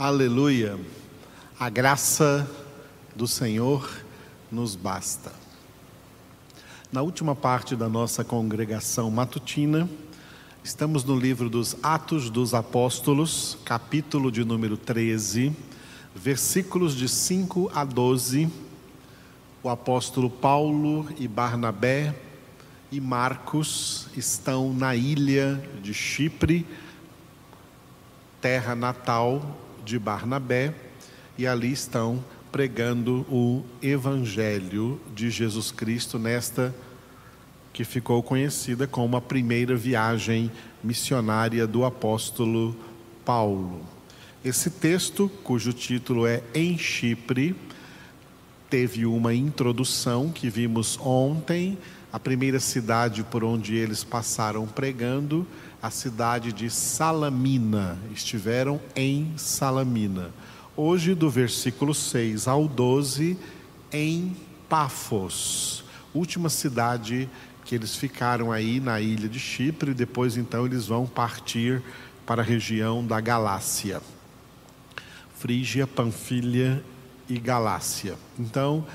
Aleluia. A graça do Senhor nos basta. Na última parte da nossa congregação matutina, estamos no livro dos Atos dos Apóstolos, capítulo de número 13, versículos de 5 a 12. O apóstolo Paulo e Barnabé e Marcos estão na ilha de Chipre, terra natal de Barnabé e ali estão pregando o Evangelho de Jesus Cristo nesta que ficou conhecida como a primeira viagem missionária do apóstolo Paulo. Esse texto, cujo título é Em Chipre, teve uma introdução que vimos ontem, a primeira cidade por onde eles passaram pregando a cidade de Salamina, estiveram em Salamina. Hoje, do versículo 6 ao 12, em Pafos, última cidade que eles ficaram aí na ilha de Chipre, depois então eles vão partir para a região da Galácia. Frígia, Panfilha e Galácia. Então,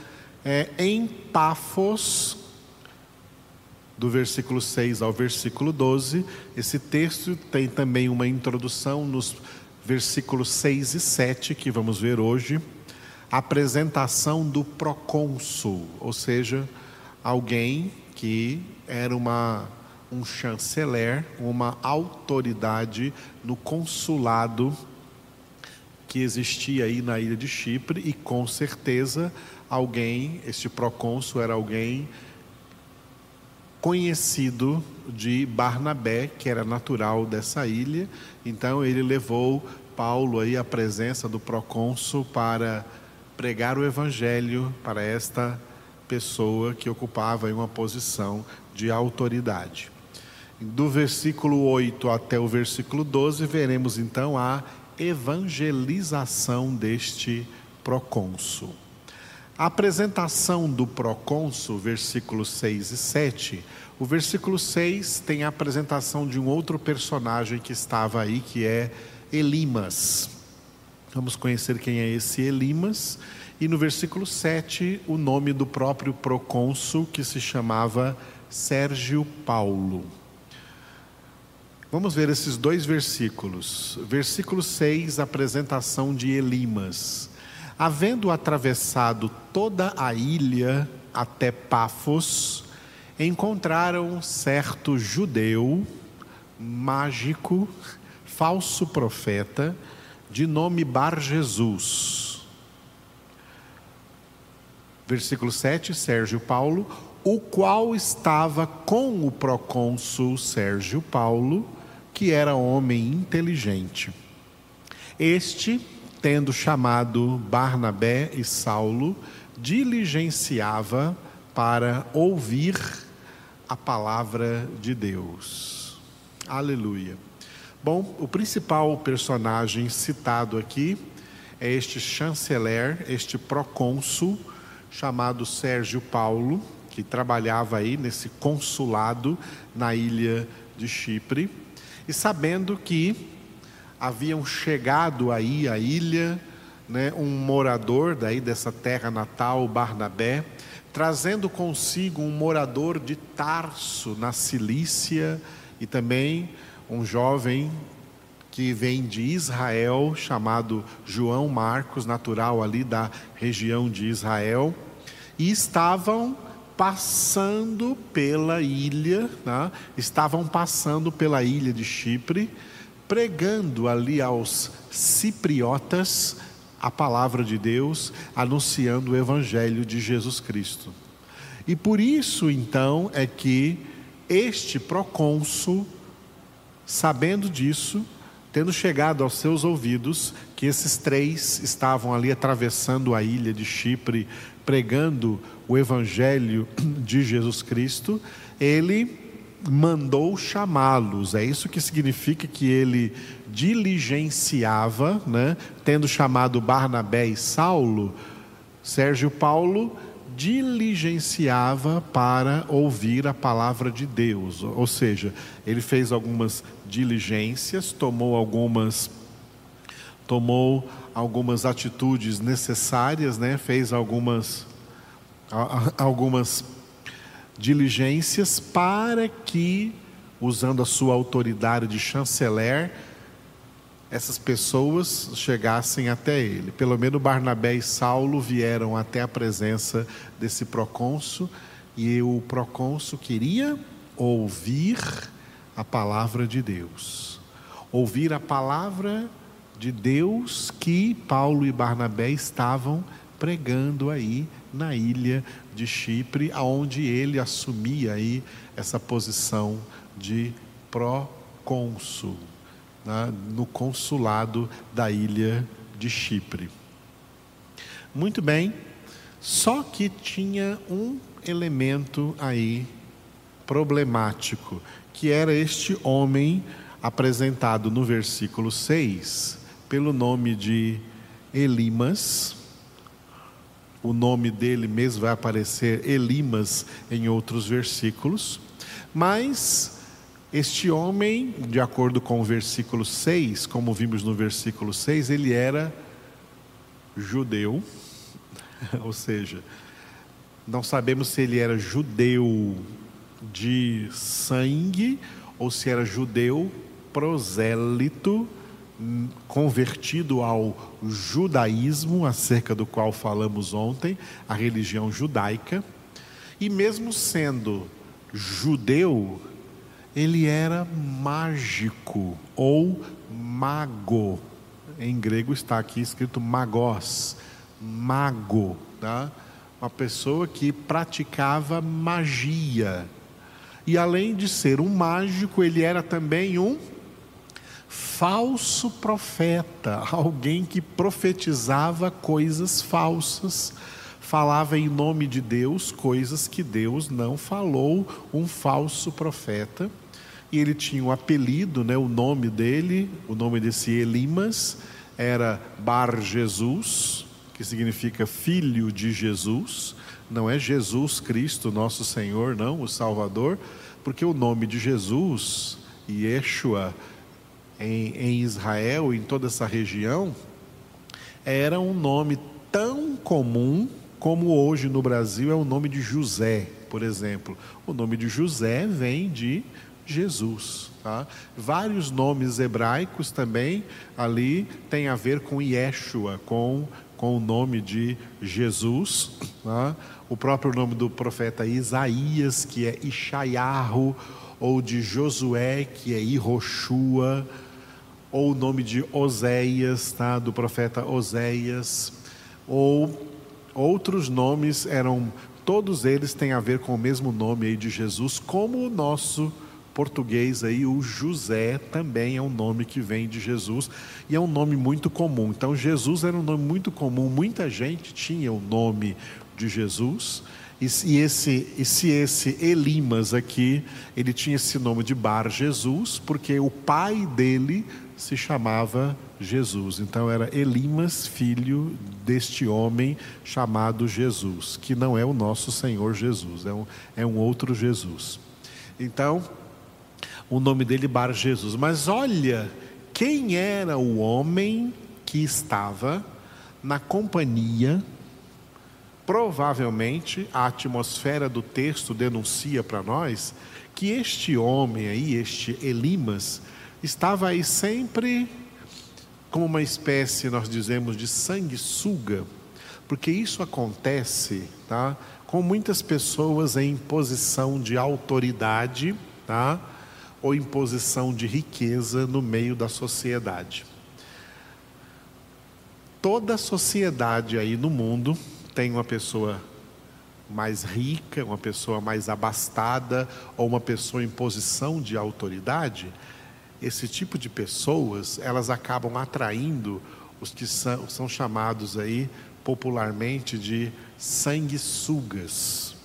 é, em Pafos, do versículo 6 ao versículo 12. Esse texto tem também uma introdução nos versículos 6 e 7, que vamos ver hoje. Apresentação do procônsul, ou seja, alguém que era uma, um chanceler, uma autoridade no consulado que existia aí na ilha de Chipre e com certeza alguém, este procônsul era alguém conhecido de Barnabé, que era natural dessa ilha. Então ele levou Paulo aí à presença do procônsul para pregar o evangelho para esta pessoa que ocupava uma posição de autoridade. Do versículo 8 até o versículo 12, veremos então a evangelização deste procônsul. A apresentação do procônsul, versículos 6 e 7, o versículo 6 tem a apresentação de um outro personagem que estava aí, que é Elimas. Vamos conhecer quem é esse Elimas. E no versículo 7, o nome do próprio procônsul, que se chamava Sérgio Paulo. Vamos ver esses dois versículos. Versículo 6, apresentação de Elimas. Havendo atravessado toda a ilha até Pafos, encontraram certo judeu, mágico, falso profeta, de nome Bar Jesus. Versículo 7, Sérgio Paulo, o qual estava com o procônsul Sérgio Paulo, que era homem inteligente. Este tendo chamado Barnabé e Saulo, diligenciava para ouvir a palavra de Deus. Aleluia. Bom, o principal personagem citado aqui é este chanceler, este procônsul, chamado Sérgio Paulo, que trabalhava aí nesse consulado na ilha de Chipre, e sabendo que haviam chegado aí à ilha, né, um morador daí dessa terra natal, Barnabé, trazendo consigo um morador de Tarso, na Cilícia, e também um jovem que vem de Israel, chamado João Marcos, natural ali da região de Israel, e estavam passando pela ilha, né? estavam passando pela ilha de Chipre, pregando ali aos cipriotas a palavra de Deus, anunciando o evangelho de Jesus Cristo. E por isso então é que este procônsul, sabendo disso, tendo chegado aos seus ouvidos que esses três estavam ali atravessando a ilha de Chipre, pregando o evangelho de Jesus Cristo, ele mandou chamá-los. É isso que significa que ele diligenciava, né? tendo chamado Barnabé e Saulo, Sérgio Paulo diligenciava para ouvir a palavra de Deus. Ou seja, ele fez algumas diligências, tomou algumas tomou algumas atitudes necessárias, né? fez algumas, algumas diligências para que, usando a sua autoridade de chanceler, essas pessoas chegassem até ele. Pelo menos Barnabé e Saulo vieram até a presença desse procônsul e o procônsul queria ouvir a palavra de Deus. Ouvir a palavra de Deus que Paulo e Barnabé estavam pregando aí na ilha de Chipre, aonde ele assumia aí essa posição de procônsul, né, no consulado da ilha de Chipre. Muito bem, só que tinha um elemento aí problemático, que era este homem apresentado no versículo 6 pelo nome de Elimas. O nome dele mesmo vai aparecer Elimas em outros versículos, mas este homem, de acordo com o versículo 6, como vimos no versículo 6, ele era judeu, ou seja, não sabemos se ele era judeu de sangue ou se era judeu prosélito, convertido ao judaísmo, acerca do qual falamos ontem, a religião judaica. E mesmo sendo judeu, ele era mágico ou mago. Em grego está aqui escrito magos, mago, tá? uma pessoa que praticava magia. E além de ser um mágico, ele era também um falso profeta, alguém que profetizava coisas falsas, falava em nome de Deus coisas que Deus não falou, um falso profeta. E ele tinha um apelido, né, o nome dele, o nome desse Elimas era Bar Jesus, que significa filho de Jesus, não é Jesus Cristo, nosso Senhor, não, o Salvador, porque o nome de Jesus, Yeshua, em, em Israel, em toda essa região, era um nome tão comum como hoje no Brasil é o nome de José, por exemplo. O nome de José vem de Jesus. Tá? Vários nomes hebraicos também ali têm a ver com Yeshua, com com o nome de Jesus, né? o próprio nome do profeta Isaías, que é Ishayahu, ou de Josué, que é Iroshua, ou o nome de Oséias, tá? do profeta Oséias, ou outros nomes eram, todos eles têm a ver com o mesmo nome aí de Jesus, como o nosso português aí, o José também é um nome que vem de Jesus e é um nome muito comum. Então, Jesus era um nome muito comum, muita gente tinha o nome de Jesus. E, esse, e se esse Elimas aqui, ele tinha esse nome de Bar Jesus, porque o pai dele se chamava Jesus. Então era Elimas, filho deste homem chamado Jesus, que não é o nosso Senhor Jesus, é um, é um outro Jesus. Então, o nome dele Bar Jesus. Mas olha quem era o homem que estava na companhia. Provavelmente a atmosfera do texto denuncia para nós que este homem aí, este Elimas, estava aí sempre como uma espécie, nós dizemos, de sanguessuga, porque isso acontece, tá? Com muitas pessoas em posição de autoridade, tá? ou imposição de riqueza no meio da sociedade. Toda sociedade aí no mundo tem uma pessoa mais rica, uma pessoa mais abastada ou uma pessoa em posição de autoridade. Esse tipo de pessoas, elas acabam atraindo os que são, são chamados aí popularmente de sanguessugas.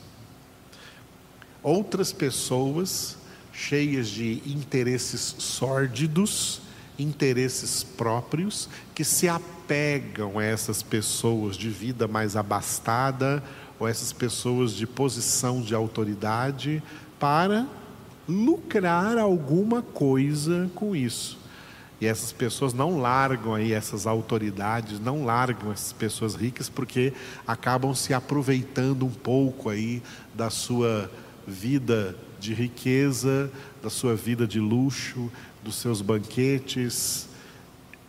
Outras pessoas cheias de interesses sórdidos, interesses próprios, que se apegam a essas pessoas de vida mais abastada ou essas pessoas de posição de autoridade para lucrar alguma coisa com isso. E essas pessoas não largam aí essas autoridades, não largam essas pessoas ricas porque acabam se aproveitando um pouco aí da sua vida de riqueza, da sua vida de luxo, dos seus banquetes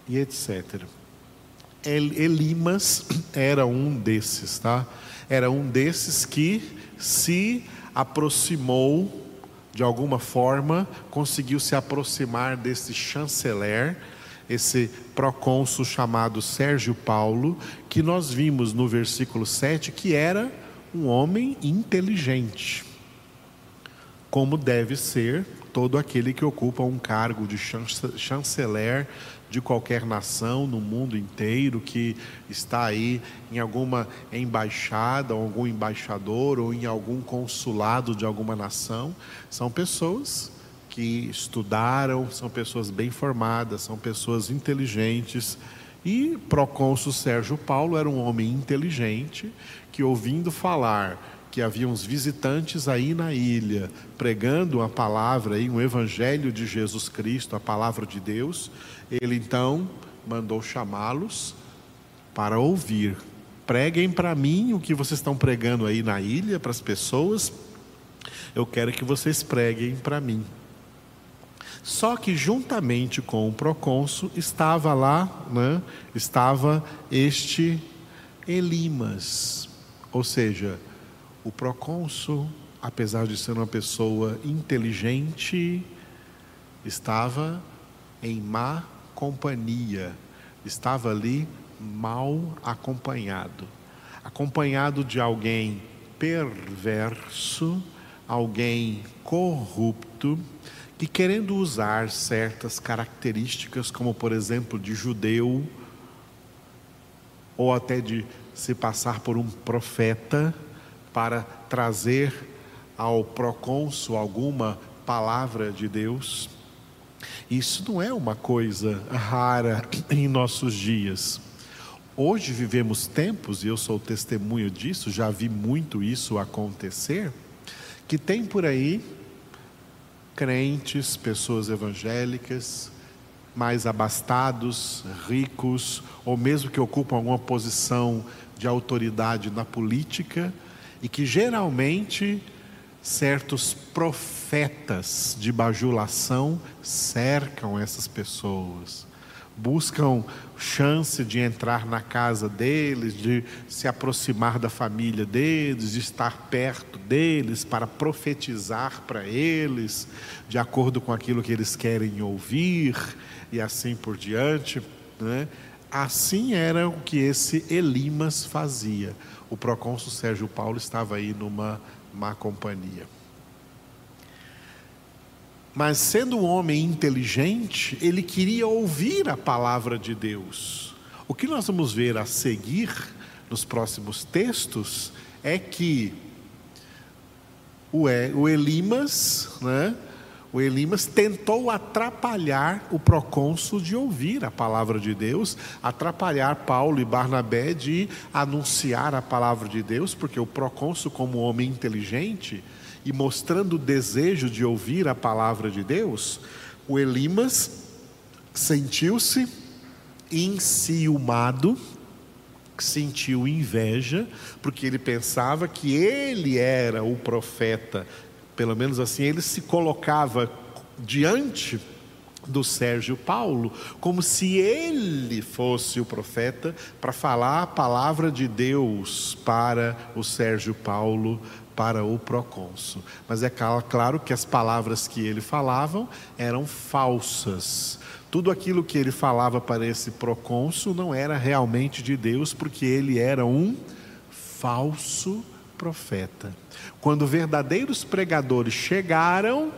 e etc. Elimas era um desses, tá? Era um desses que se aproximou de alguma forma, conseguiu se aproximar desse chanceler, esse procônsul chamado Sérgio Paulo, que nós vimos no versículo 7 que era um homem inteligente, como deve ser todo aquele que ocupa um cargo de chanceler de qualquer nação no mundo inteiro que está aí em alguma embaixada, ou algum embaixador ou em algum consulado de alguma nação, são pessoas que estudaram, são pessoas bem formadas, são pessoas inteligentes. E procônsul Sérgio Paulo era um homem inteligente que ouvindo falar que havia uns visitantes aí na ilha pregando a palavra aí, um evangelho de Jesus Cristo, a palavra de Deus, ele então mandou chamá-los para ouvir. Preguem para mim o que vocês estão pregando aí na ilha para as pessoas. Eu quero que vocês preguem para mim. Só que juntamente com o procônsul estava lá, né, estava este Elimas, ou seja, o procônsul, apesar de ser uma pessoa inteligente, estava em má companhia, estava ali mal acompanhado. Acompanhado de alguém perverso, alguém corrupto, que querendo usar certas características, como por exemplo de judeu, ou até de se passar por um profeta, para trazer ao procônsul alguma palavra de Deus. Isso não é uma coisa rara em nossos dias. Hoje vivemos tempos, e eu sou testemunho disso, já vi muito isso acontecer, que tem por aí crentes, pessoas evangélicas, mais abastados, ricos, ou mesmo que ocupam alguma posição de autoridade na política, e que geralmente certos profetas de bajulação cercam essas pessoas, buscam chance de entrar na casa deles, de se aproximar da família deles, de estar perto deles para profetizar para eles, de acordo com aquilo que eles querem ouvir e assim por diante, né? Assim era o que esse Elimas fazia o procônsul Sérgio Paulo estava aí numa má companhia. Mas sendo um homem inteligente, ele queria ouvir a palavra de Deus. O que nós vamos ver a seguir nos próximos textos é que o Elimas, né, o Elimas tentou atrapalhar o procônsul de ouvir a palavra de Deus, atrapalhar Paulo e Barnabé de anunciar a palavra de Deus, porque o procônsul, como homem inteligente e mostrando o desejo de ouvir a palavra de Deus, o Elimas sentiu-se enciumado, sentiu inveja, porque ele pensava que ele era o profeta pelo menos assim, ele se colocava diante do Sérgio Paulo, como se ele fosse o profeta para falar a palavra de Deus para o Sérgio Paulo, para o procônsul. Mas é claro que as palavras que ele falava eram falsas. Tudo aquilo que ele falava para esse procônsul não era realmente de Deus, porque ele era um falso profeta profeta. Quando verdadeiros pregadores chegaram,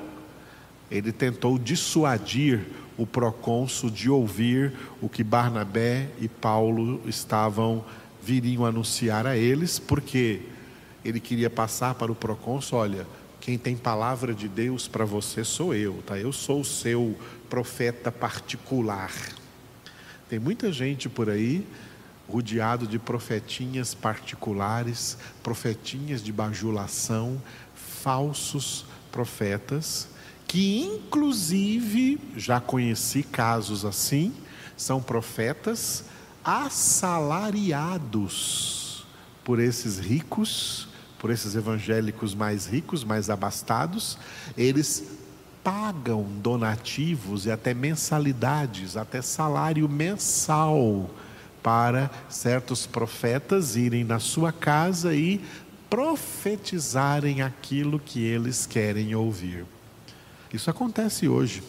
ele tentou dissuadir o procônsul de ouvir o que Barnabé e Paulo estavam viriam anunciar a eles, porque ele queria passar para o procônsul, olha, quem tem palavra de Deus para você sou eu, tá? Eu sou o seu profeta particular. Tem muita gente por aí rodeado de profetinhas particulares, profetinhas de bajulação, falsos profetas, que inclusive já conheci casos assim, são profetas assalariados por esses ricos, por esses evangélicos mais ricos, mais abastados, eles pagam donativos e até mensalidades, até salário mensal para certos profetas irem na sua casa e profetizarem aquilo que eles querem ouvir. Isso acontece hoje.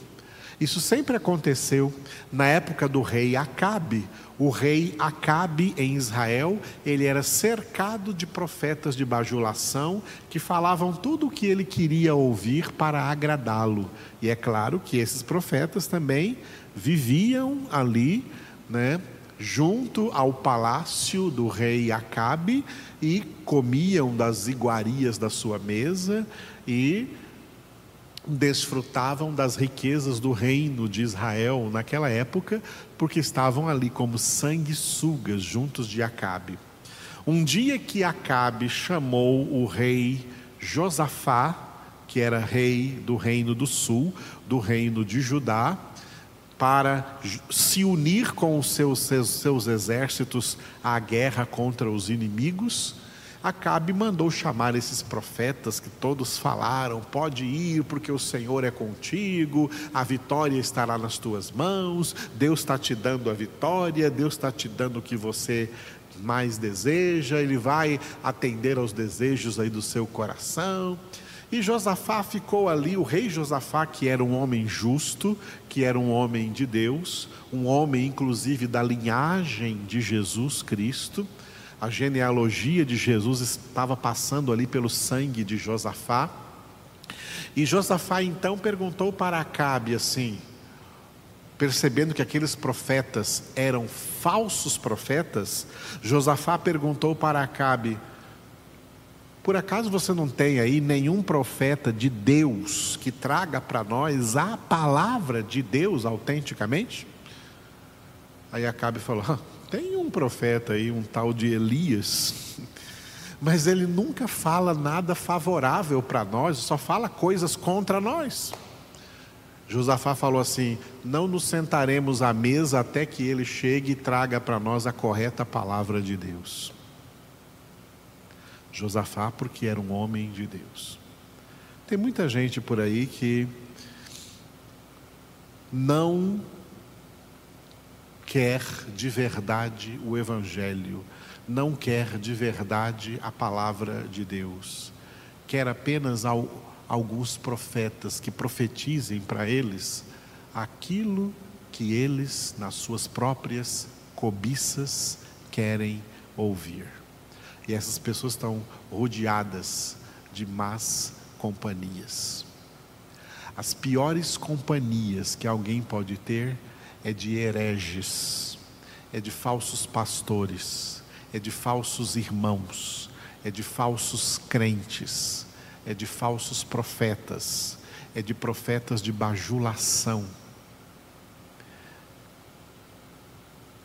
Isso sempre aconteceu na época do rei Acabe. O rei Acabe em Israel, ele era cercado de profetas de bajulação que falavam tudo o que ele queria ouvir para agradá-lo. E é claro que esses profetas também viviam ali, né, junto ao palácio do rei Acabe e comiam das iguarias da sua mesa e desfrutavam das riquezas do reino de Israel naquela época, porque estavam ali como sanguessugas juntos de Acabe. Um dia que Acabe chamou o rei Josafá, que era rei do reino do sul, do reino de Judá, para se unir com os seus, seus, seus exércitos à guerra contra os inimigos, Acabe mandou chamar esses profetas que todos falaram: pode ir, porque o Senhor é contigo, a vitória estará nas tuas mãos, Deus está te dando a vitória, Deus está te dando o que você mais deseja, Ele vai atender aos desejos aí do seu coração. E Josafá ficou ali, o rei Josafá, que era um homem justo, que era um homem de Deus, um homem inclusive da linhagem de Jesus Cristo. A genealogia de Jesus estava passando ali pelo sangue de Josafá. E Josafá então perguntou para Acabe assim, percebendo que aqueles profetas eram falsos profetas, Josafá perguntou para Acabe: por acaso você não tem aí nenhum profeta de Deus que traga para nós a palavra de Deus autenticamente? Aí Acabe falou: ah, tem um profeta aí, um tal de Elias, mas ele nunca fala nada favorável para nós, só fala coisas contra nós. Josafá falou assim: Não nos sentaremos à mesa até que ele chegue e traga para nós a correta palavra de Deus. Josafá, porque era um homem de Deus. Tem muita gente por aí que não quer de verdade o Evangelho, não quer de verdade a palavra de Deus, quer apenas ao, alguns profetas que profetizem para eles aquilo que eles, nas suas próprias cobiças, querem ouvir. E essas pessoas estão rodeadas de más companhias. As piores companhias que alguém pode ter é de hereges, é de falsos pastores, é de falsos irmãos, é de falsos crentes, é de falsos profetas, é de profetas de bajulação,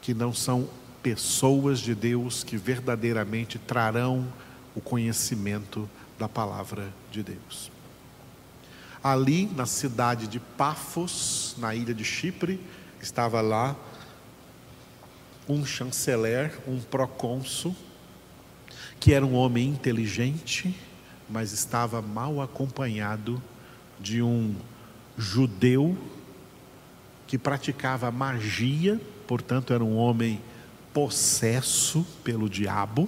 que não são pessoas de Deus que verdadeiramente trarão o conhecimento da palavra de Deus. Ali na cidade de Pafos, na ilha de Chipre, estava lá um chanceler, um procônsul, que era um homem inteligente, mas estava mal acompanhado de um judeu que praticava magia, portanto era um homem possesso pelo diabo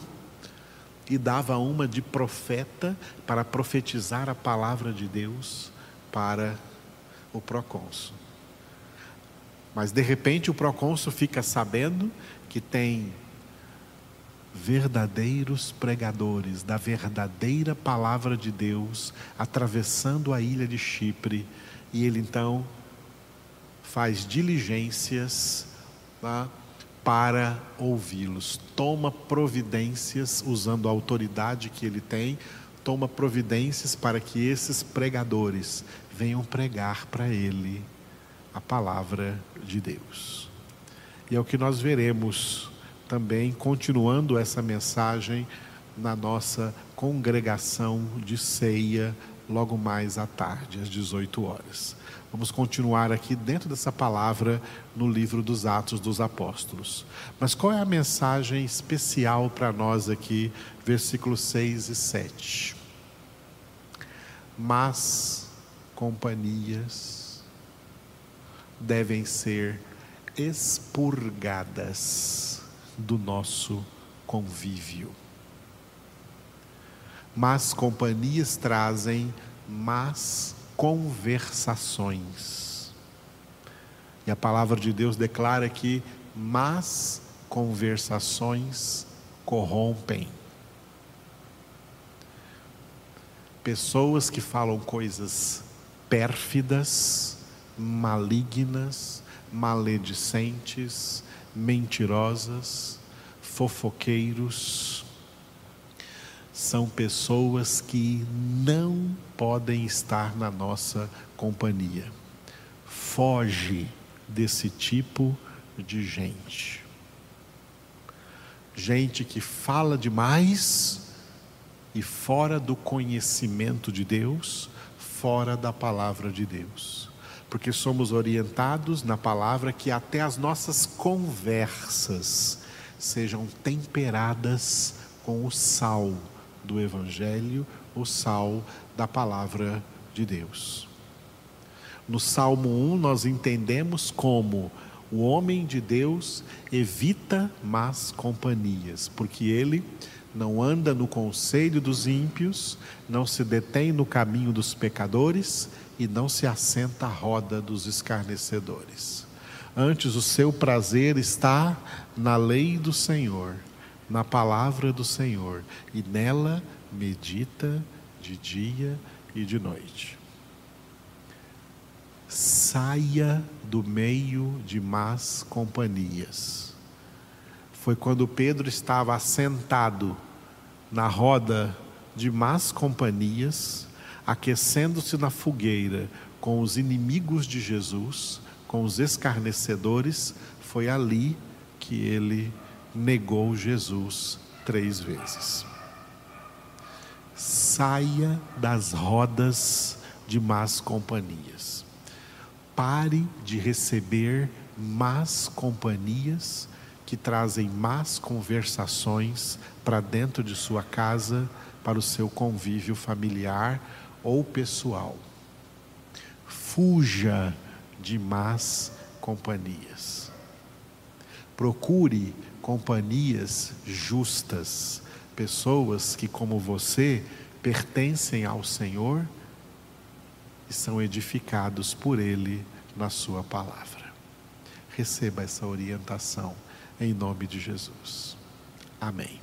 e dava uma de profeta para profetizar a palavra de Deus para o procônsul. Mas de repente o procônsul fica sabendo que tem verdadeiros pregadores da verdadeira palavra de Deus atravessando a ilha de Chipre e ele então faz diligências tá? Para ouvi-los. Toma providências, usando a autoridade que ele tem, toma providências para que esses pregadores venham pregar para ele a palavra de Deus. E é o que nós veremos também, continuando essa mensagem na nossa congregação de ceia logo mais à tarde, às 18 horas. Vamos continuar aqui dentro dessa palavra no livro dos Atos dos Apóstolos. Mas qual é a mensagem especial para nós aqui, versículos 6 e 7? Mas companhias devem ser expurgadas do nosso convívio. Más companhias trazem más conversações. E a palavra de Deus declara que más conversações corrompem. Pessoas que falam coisas pérfidas, malignas, maledicentes, mentirosas, fofoqueiros, são pessoas que não podem estar na nossa companhia. Foge desse tipo de gente. Gente que fala demais e fora do conhecimento de Deus, fora da palavra de Deus. Porque somos orientados na palavra que até as nossas conversas sejam temperadas com o sal do Evangelho, o sal da palavra de Deus. No Salmo 1, nós entendemos como o homem de Deus evita más companhias, porque ele não anda no conselho dos ímpios, não se detém no caminho dos pecadores e não se assenta à roda dos escarnecedores. Antes, o seu prazer está na lei do Senhor na palavra do Senhor e nela medita de dia e de noite. Saia do meio de más companhias. Foi quando Pedro estava assentado na roda de más companhias, aquecendo-se na fogueira com os inimigos de Jesus, com os escarnecedores, foi ali que ele negou Jesus três vezes. Saia das rodas de más companhias. Pare de receber más companhias que trazem más conversações para dentro de sua casa, para o seu convívio familiar ou pessoal. Fuja de más companhias. Procure companhias justas, pessoas que, como você, pertencem ao Senhor e são edificados por Ele na Sua palavra. Receba essa orientação em nome de Jesus. Amém.